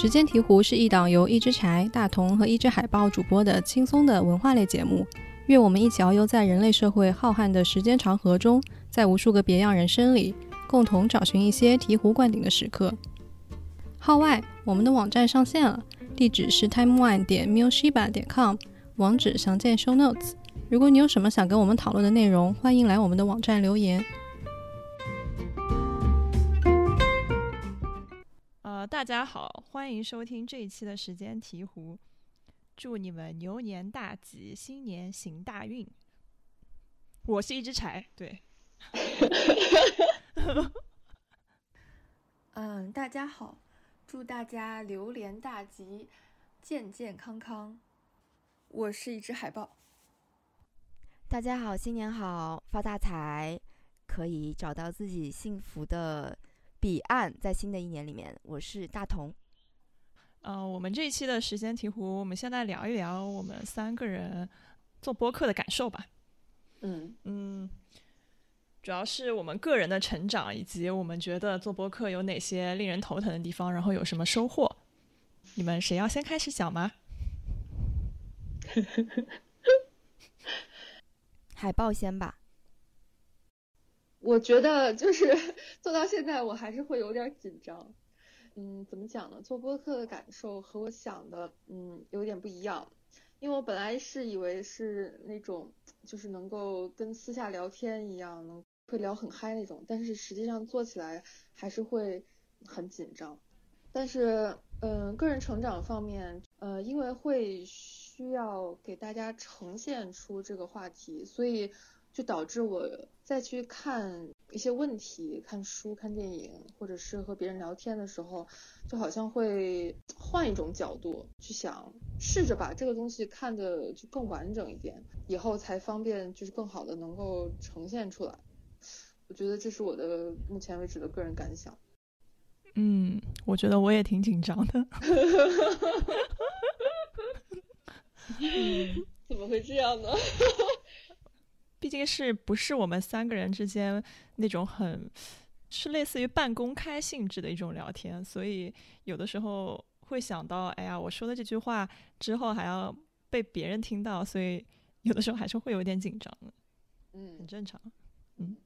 时间提壶是一档由一只柴、大同和一只海豹主播的轻松的文化类节目。愿我们一起遨游在人类社会浩瀚的时间长河中，在无数个别样人生里，共同找寻一些醍醐灌顶的时刻。号外，我们的网站上线了，地址是 timeone 点 mushiba 点 com，网址详见 show notes。如果你有什么想跟我们讨论的内容，欢迎来我们的网站留言。呃，大家好，欢迎收听这一期的时间提壶。祝你们牛年大吉，新年行大运。我是一只柴，对。嗯，大家好，祝大家流年大吉，健健康康。我是一只海豹。大家好，新年好，发大财，可以找到自己幸福的彼岸，在新的一年里面。我是大同。呃，我们这一期的时间提壶，我们现在聊一聊我们三个人做播客的感受吧。嗯嗯，主要是我们个人的成长，以及我们觉得做播客有哪些令人头疼的地方，然后有什么收获。你们谁要先开始讲吗？海报先吧。我觉得就是 做到现在，我还是会有点紧张。嗯，怎么讲呢？做播客的感受和我想的，嗯，有点不一样。因为我本来是以为是那种，就是能够跟私下聊天一样，能会聊很嗨那种。但是实际上做起来还是会很紧张。但是，嗯，个人成长方面，呃，因为会需要给大家呈现出这个话题，所以。就导致我再去看一些问题、看书、看电影，或者是和别人聊天的时候，就好像会换一种角度去想，试着把这个东西看的就更完整一点，以后才方便就是更好的能够呈现出来。我觉得这是我的目前为止的个人感想。嗯，我觉得我也挺紧张的。怎么会这样呢？毕竟是不是我们三个人之间那种很，是类似于半公开性质的一种聊天，所以有的时候会想到，哎呀，我说的这句话之后还要被别人听到，所以 有的时候还是会有点紧张的，嗯，很正常，嗯。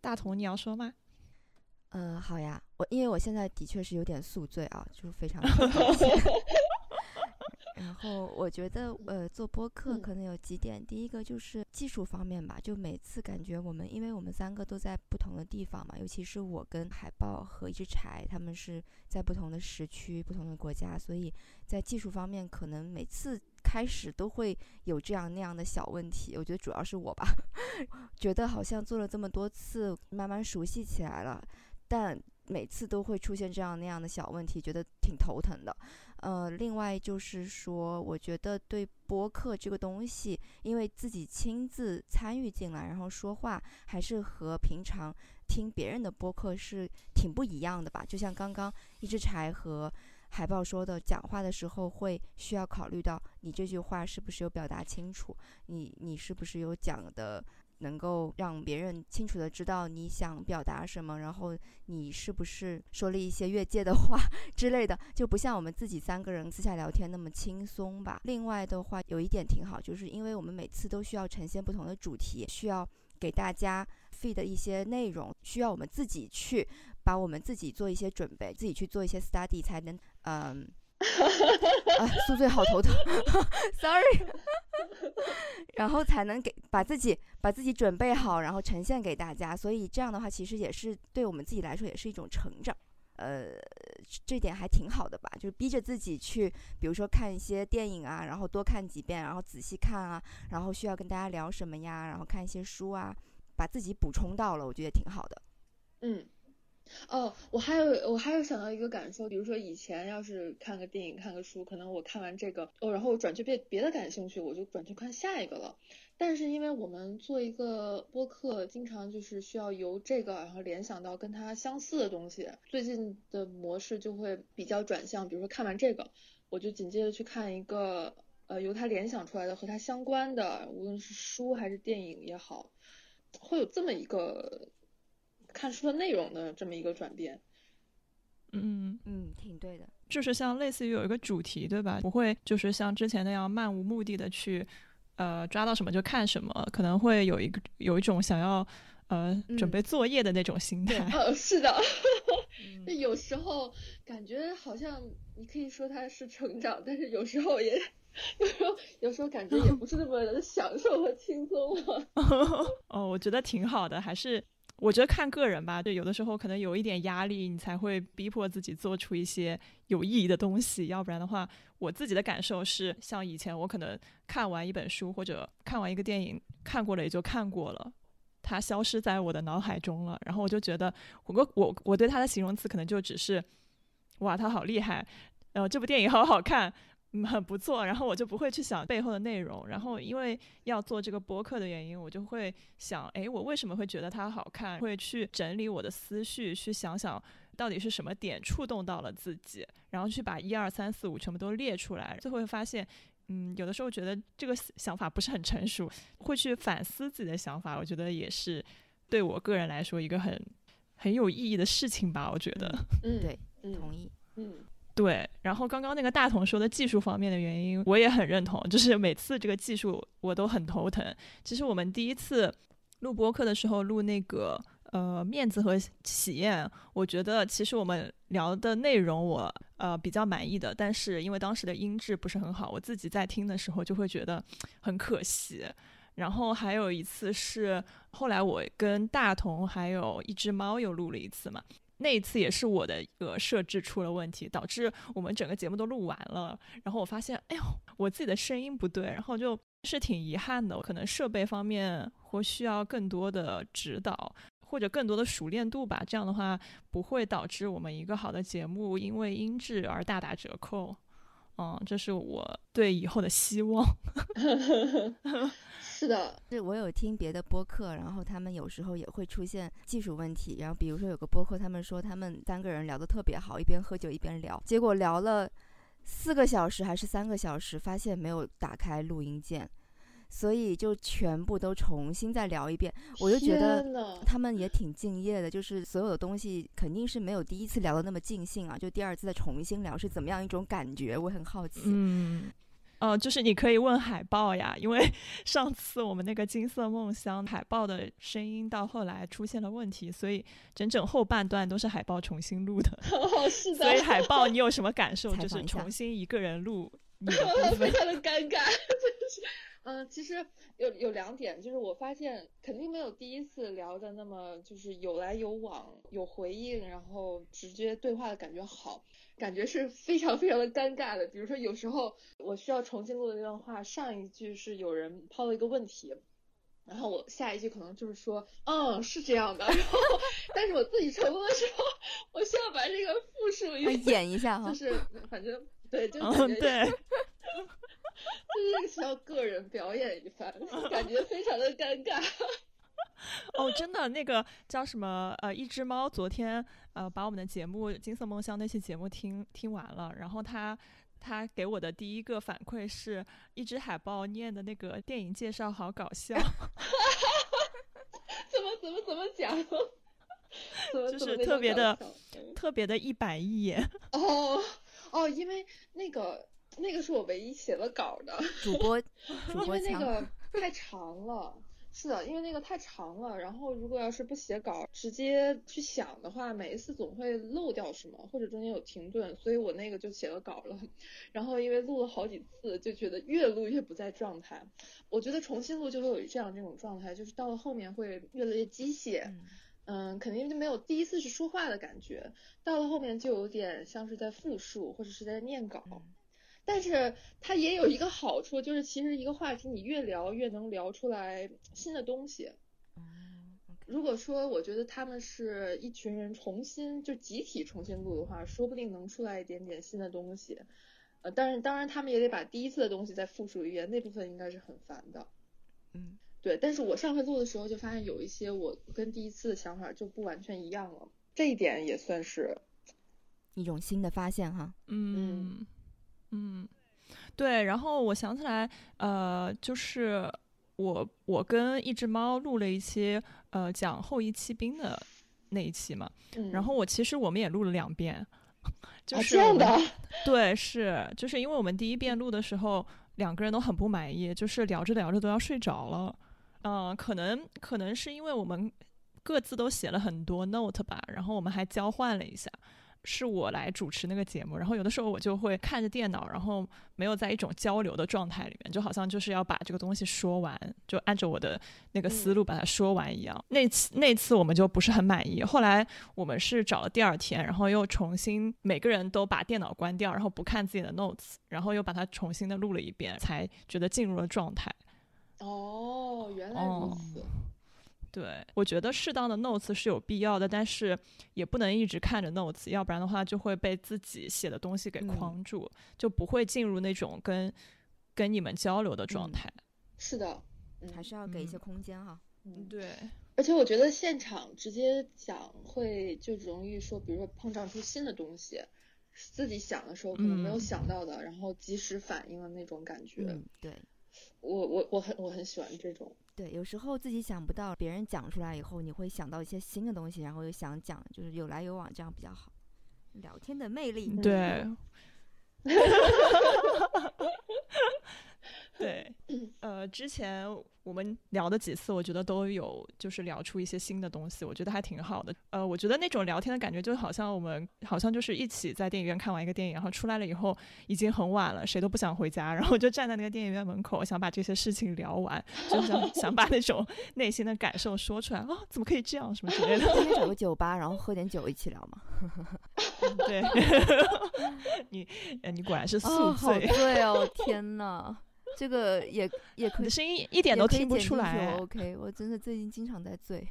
大同，你要说吗？嗯，好呀，我因为我现在的确是有点宿醉啊，就非常。然后我觉得，呃，做播客可能有几点。第一个就是技术方面吧，就每次感觉我们，因为我们三个都在不同的地方嘛，尤其是我跟海豹和一只柴，他们是在不同的时区、不同的国家，所以在技术方面，可能每次开始都会有这样那样的小问题。我觉得主要是我吧，觉得好像做了这么多次，慢慢熟悉起来了，但。每次都会出现这样那样的小问题，觉得挺头疼的。呃，另外就是说，我觉得对播客这个东西，因为自己亲自参与进来，然后说话，还是和平常听别人的播客是挺不一样的吧。就像刚刚一只柴和海豹说的，讲话的时候会需要考虑到你这句话是不是有表达清楚，你你是不是有讲的。能够让别人清楚的知道你想表达什么，然后你是不是说了一些越界的话 之类的，就不像我们自己三个人私下聊天那么轻松吧。另外的话，有一点挺好，就是因为我们每次都需要呈现不同的主题，需要给大家 feed 一些内容，需要我们自己去把我们自己做一些准备，自己去做一些 study 才能，嗯。啊，宿醉好头疼，sorry。然后才能给把自己把自己准备好，然后呈现给大家。所以这样的话，其实也是对我们自己来说也是一种成长。呃，这点还挺好的吧？就是逼着自己去，比如说看一些电影啊，然后多看几遍，然后仔细看啊，然后需要跟大家聊什么呀，然后看一些书啊，把自己补充到了，我觉得挺好的。嗯。哦，我还有我还有想到一个感受，比如说以前要是看个电影、看个书，可能我看完这个，哦，然后我转去别别的感兴趣，我就转去看下一个了。但是因为我们做一个播客，经常就是需要由这个然后联想到跟它相似的东西，最近的模式就会比较转向，比如说看完这个，我就紧接着去看一个呃由它联想出来的和它相关的，无论是书还是电影也好，会有这么一个。看书的内容的这么一个转变，嗯，嗯，挺对的。就是像类似于有一个主题，对吧？不会就是像之前那样漫无目的的去，呃，抓到什么就看什么，可能会有一个有一种想要呃准备作业的那种心态。呃，是的，那有时候感觉好像你可以说它是成长，但是有时候也有时候有时候感觉也不是那么的 享受和轻松了。哦，我觉得挺好的，还是。我觉得看个人吧，对，有的时候可能有一点压力，你才会逼迫自己做出一些有意义的东西。要不然的话，我自己的感受是，像以前我可能看完一本书或者看完一个电影，看过了也就看过了，它消失在我的脑海中了。然后我就觉得，我我我对它的形容词可能就只是，哇，它好厉害，呃，这部电影好好看。嗯，很不错。然后我就不会去想背后的内容。然后因为要做这个播客的原因，我就会想，哎，我为什么会觉得它好看？会去整理我的思绪，去想想到底是什么点触动到了自己，然后去把一二三四五全部都列出来。最后会发现，嗯，有的时候觉得这个想法不是很成熟，会去反思自己的想法。我觉得也是对我个人来说一个很很有意义的事情吧。我觉得，嗯，对，同意，嗯。对，然后刚刚那个大同说的技术方面的原因，我也很认同。就是每次这个技术我都很头疼。其实我们第一次录播课的时候，录那个呃面子和喜宴，我觉得其实我们聊的内容我呃比较满意的，但是因为当时的音质不是很好，我自己在听的时候就会觉得很可惜。然后还有一次是后来我跟大同还有一只猫又录了一次嘛。那一次也是我的一个设置出了问题，导致我们整个节目都录完了。然后我发现，哎呦，我自己的声音不对，然后就是挺遗憾的。可能设备方面或需要更多的指导，或者更多的熟练度吧。这样的话不会导致我们一个好的节目因为音质而大打折扣。嗯，这是我对以后的希望。是的，是我有听别的播客，然后他们有时候也会出现技术问题。然后比如说有个播客，他们说他们三个人聊得特别好，一边喝酒一边聊，结果聊了四个小时还是三个小时，发现没有打开录音键。所以就全部都重新再聊一遍，我就觉得他们也挺敬业的，就是所有的东西肯定是没有第一次聊的那么尽兴啊，就第二次再重新聊是怎么样一种感觉，我很好奇。嗯，哦，就是你可以问海报呀，因为 上次我们那个金色梦乡海报的声音到后来出现了问题，所以整整后半段都是海报重新录的。是 的。所以海报你有什么感受？就是重新一个人录，非常的尴尬，嗯，其实有有两点，就是我发现肯定没有第一次聊的那么就是有来有往、有回应，然后直接对话的感觉好，感觉是非常非常的尴尬的。比如说有时候我需要重新录的那段话，上一句是有人抛了一个问题，然后我下一句可能就是说，嗯，是这样的，然后但是我自己成功的时候，我需要把这个复述一下，演一下哈，就是反正对，就感觉对。就是需要个人表演一番，感觉非常的尴尬。哦，真的，那个叫什么？呃，一只猫昨天呃把我们的节目《金色梦乡》那期节目听听完了，然后他他给我的第一个反馈是一只海豹念的那个电影介绍好搞笑。怎么怎么怎么讲？就是特别的特别的一板一眼。哦哦，因为那个。那个是我唯一写了稿的主播，因为那个太长了。是的，因为那个太长了。然后如果要是不写稿，直接去想的话，每一次总会漏掉什么，或者中间有停顿，所以我那个就写了稿了。然后因为录了好几次，就觉得越录越不在状态。我觉得重新录就会有这样这种状态，就是到了后面会越来越机械。嗯，肯定就没有第一次是说话的感觉，到了后面就有点像是在复述或者是在念稿。但是它也有一个好处，就是其实一个话题你越聊越能聊出来新的东西。如果说我觉得他们是一群人重新就集体重新录的话，说不定能出来一点点新的东西。呃，但是当然他们也得把第一次的东西再复述一遍，那部分应该是很烦的。嗯，对。但是我上回录的时候就发现有一些我跟第一次的想法就不完全一样了，这一点也算是一种新的发现哈。嗯。嗯，对，然后我想起来，呃，就是我我跟一只猫录了一期，呃，讲后羿弃兵的那一期嘛，然后我其实我们也录了两遍，就是这样的，对，是，就是因为我们第一遍录的时候，两个人都很不满意，就是聊着聊着都要睡着了。嗯，可能可能是因为我们各自都写了很多 note 吧，然后我们还交换了一下。是我来主持那个节目，然后有的时候我就会看着电脑，然后没有在一种交流的状态里面，就好像就是要把这个东西说完，就按照我的那个思路把它说完一样。那次那次我们就不是很满意，后来我们是找了第二天，然后又重新每个人都把电脑关掉，然后不看自己的 notes，然后又把它重新的录了一遍，才觉得进入了状态。哦，原来如此。对，我觉得适当的 notes 是有必要的，但是也不能一直看着 notes，要不然的话就会被自己写的东西给框住，就不会进入那种跟跟你们交流的状态。是的，还是要给一些空间哈。嗯，对。而且我觉得现场直接讲会就容易说，比如说碰撞出新的东西，自己想的时候可能没有想到的，然后及时反应的那种感觉。对。我我我很我很喜欢这种。对，有时候自己想不到，别人讲出来以后，你会想到一些新的东西，然后又想讲，就是有来有往，这样比较好。聊天的魅力。对。对，呃，之前我们聊的几次，我觉得都有就是聊出一些新的东西，我觉得还挺好的。呃，我觉得那种聊天的感觉，就好像我们好像就是一起在电影院看完一个电影，然后出来了以后已经很晚了，谁都不想回家，然后就站在那个电影院门口，想把这些事情聊完，就想想把那种 内心的感受说出来。啊，怎么可以这样？什么之类的？今天找个酒吧，然后喝点酒一起聊嘛。对，你，你果然是宿醉，对哦，天哪！这个也也可以，声音一点都听不出来。OK，我真的最近经常在醉，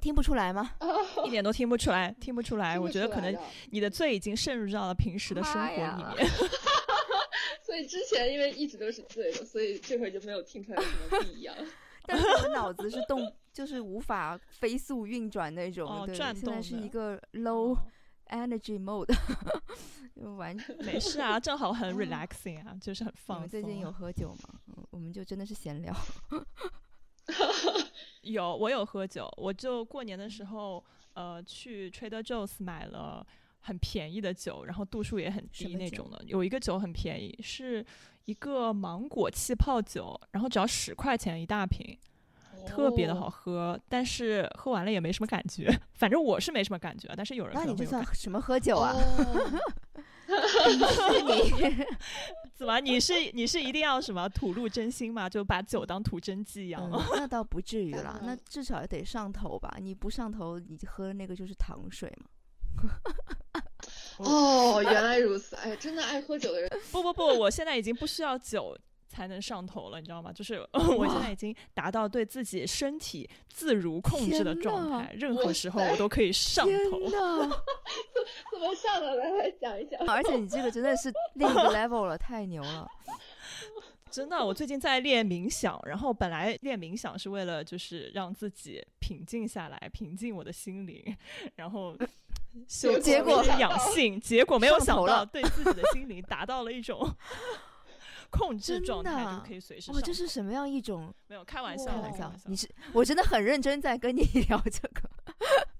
听不出来吗？一点都听不出来，听不出来。我觉得可能你的醉已经渗入到了平时的生活里面。所以之前因为一直都是醉的，所以这回就没有听出来什么不一样。但是我脑子是动，就是无法飞速运转那种，对，现在是一个 low energy mode。完没事啊，正好很 relaxing 啊，就是很放松。最近有喝酒吗？嗯，我们就真的是闲聊。有，我有喝酒。我就过年的时候，呃，去 Trader Joe's 买了很便宜的酒，然后度数也很低那种的。有一个酒很便宜，是一个芒果气泡酒，然后只要十块钱一大瓶。特别的好喝，但是喝完了也没什么感觉。反正我是没什么感觉，但是有人那你这算什么喝酒啊？你 怎么？你是你是一定要什么吐露真心吗？就把酒当吐真剂一样？那倒不至于了，那至少也得上头吧？你不上头，你喝的那个就是糖水嘛。哦，原来如此。哎呀，真的爱喝酒的人，不不不，我现在已经不需要酒。才能上头了，你知道吗？就是 我现在已经达到对自己身体自如控制的状态，任何时候我都可以上头。怎么上头？来来讲一讲。而且你这个真的是另一个 level 了，太牛了！真的，我最近在练冥想，然后本来练冥想是为了就是让自己平静下来，平静我的心灵，然后结果养性，结果没有想到对自己的心灵达到了一种。控制状态就可以随时。哇，这是什么样一种？没有开玩笑，开玩笑。你是我真的很认真在跟你 聊这个。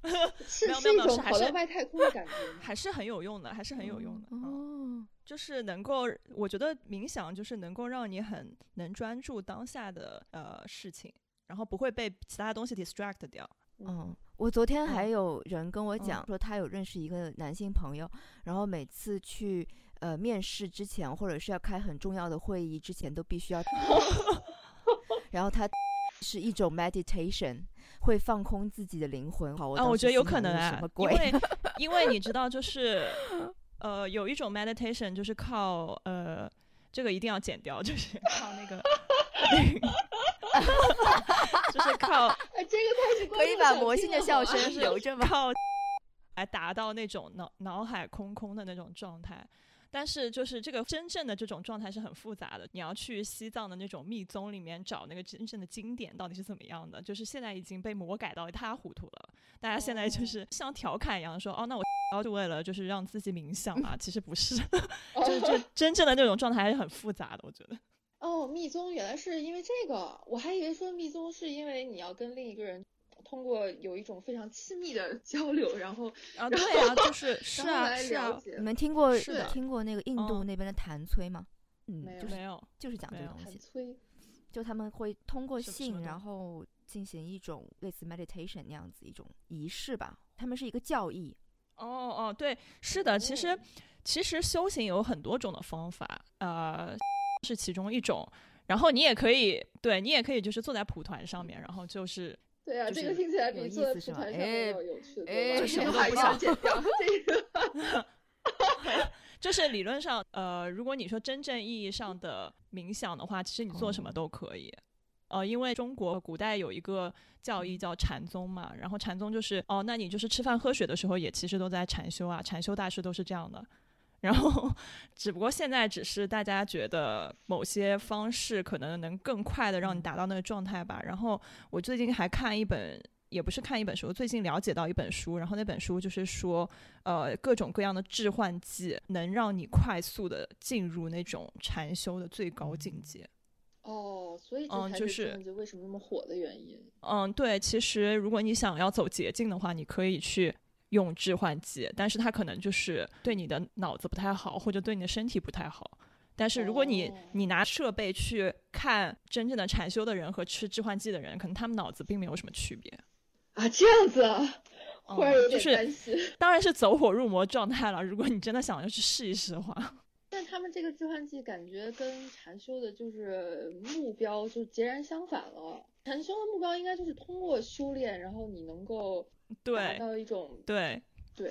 是是一种跑到外太空的感觉，还是很有用的，还是很有用的。哦，就是能够，我觉得冥想就是能够让你很能专注当下的呃事情，然后不会被其他东西 distract 掉。嗯，我昨天还有人跟我讲说，他有认识一个男性朋友，然后每次去。呃，面试之前或者是要开很重要的会议之前，都必须要。然后它 是一种 meditation，会放空自己的灵魂。好，我觉得有可能啊，因为 因为你知道，就是呃，有一种 meditation 就是靠呃，这个一定要剪掉，就是靠那个，就是靠，哎，这个可以把魔性的笑声留着吗？靠，来达到那种脑脑海空空的那种状态。但是就是这个真正的这种状态是很复杂的，你要去西藏的那种密宗里面找那个真正的经典到底是怎么样的，就是现在已经被魔改到一塌糊涂了。大家现在就是像调侃一样说，哦，那我然后就为了就是让自己冥想嘛，其实不是，就是就 真正的那种状态还是很复杂的，我觉得。哦，密宗原来是因为这个，我还以为说密宗是因为你要跟另一个人通过有一种非常亲密的交流，然后啊，对啊，就是 是啊，是啊。你们听过是的听过那个印度那边的弹催吗？嗯，没有就是没有，就是讲这个东西，催。就他们会通过性，然后进行一种类似 meditation 那样子一种仪式吧。他们是一个教义，哦哦，对，是的，其实哦其实修行有很多种的方法，呃，是其中一种。然后你也可以，对你也可以就是坐在蒲团上面，然后就是对啊，这个听起来比坐在思是吧蒲团上要有趣的多？就什 么都不想剪掉 这个。就是理论上，呃，如果你说真正意义上的冥想的话，其实你做什么哦都可以。呃，因为中国古代有一个教义叫禅宗嘛，然后禅宗就是哦，那你就是吃饭喝水的时候也其实都在禅修啊，禅修大师都是这样的。然后，只不过现在只是大家觉得某些方式可能能更快的让你达到那个状态吧。然后我最近还看一本，也不是看一本书，最近了解到一本书，然后那本书就是说，呃，各种各样的致幻剂能让你快速的进入那种禅修的最高境界。哦，所以就是是为什么那么火的原因。嗯，对，其实如果你想要走捷径的话，你可以去用致幻剂，但是它可能就是对你的脑子不太好，或者对你的身体不太好。但是如果你、哦你拿设备去看真正的禅修的人和吃致幻剂的人，可能他们脑子并没有什么区别。啊，这样子啊，忽然有点嗯就是担心。当然是走火入魔状态了。如果你真的想要去试一试的话，但他们这个致幻剂感觉跟禅修的就是目标就截然相反了。禅修的目标应该就是通过修炼，然后你能够达对到一种对，对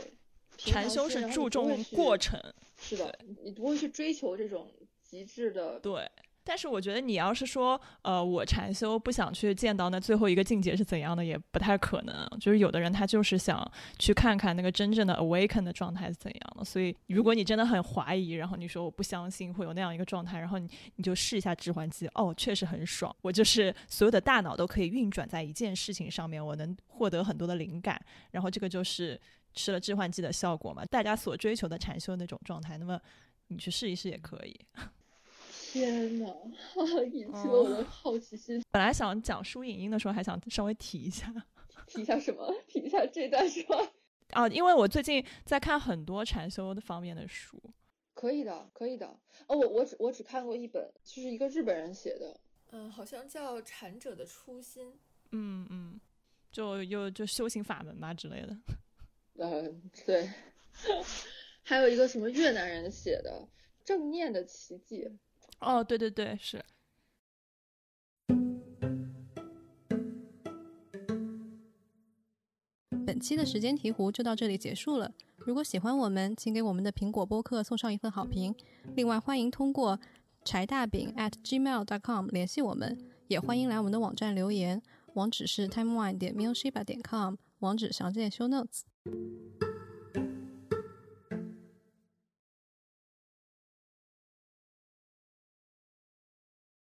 平禅修是注重过程。是的，你不会去追求这种极致的对，但是我觉得你要是说，呃，我禅修不想去见到那最后一个境界是怎样的，也不太可能。就是有的人他就是想去看看那个真正的 awaken 的状态是怎样的。所以，如果你真的很怀疑，然后你说我不相信会有那样一个状态，然后你你就试一下致幻剂，哦，确实很爽。我就是所有的大脑都可以运转在一件事情上面，我能获得很多的灵感，然后这个就是吃了致幻剂的效果嘛，大家所追求的禅修那种状态。那么你去试一试也可以。天呐，引起了哦我的好奇心。本来想讲书影音的时候，还想稍微提一下 提一下什么？提一下这段是吧？啊，因为我最近在看很多禅修的方面的书。可以的，可以的。哦，我我只我只看过一本，就是一个日本人写的。嗯，好像叫《禅者的初心》。嗯嗯，就又就修行法门吧之类的。嗯，对，还有一个什么越南人写的《正念的奇迹》。哦，对对对，是。本期的时间提壶就到这里结束了。如果喜欢我们，请给我们的苹果播客送上一份好评。另外，欢迎通过柴大饼 at gmail dot com 联系我们，也欢迎来我们的网站留言，网址是 timeone 点 m i l s h i b a 点 com，网址详见 show notes。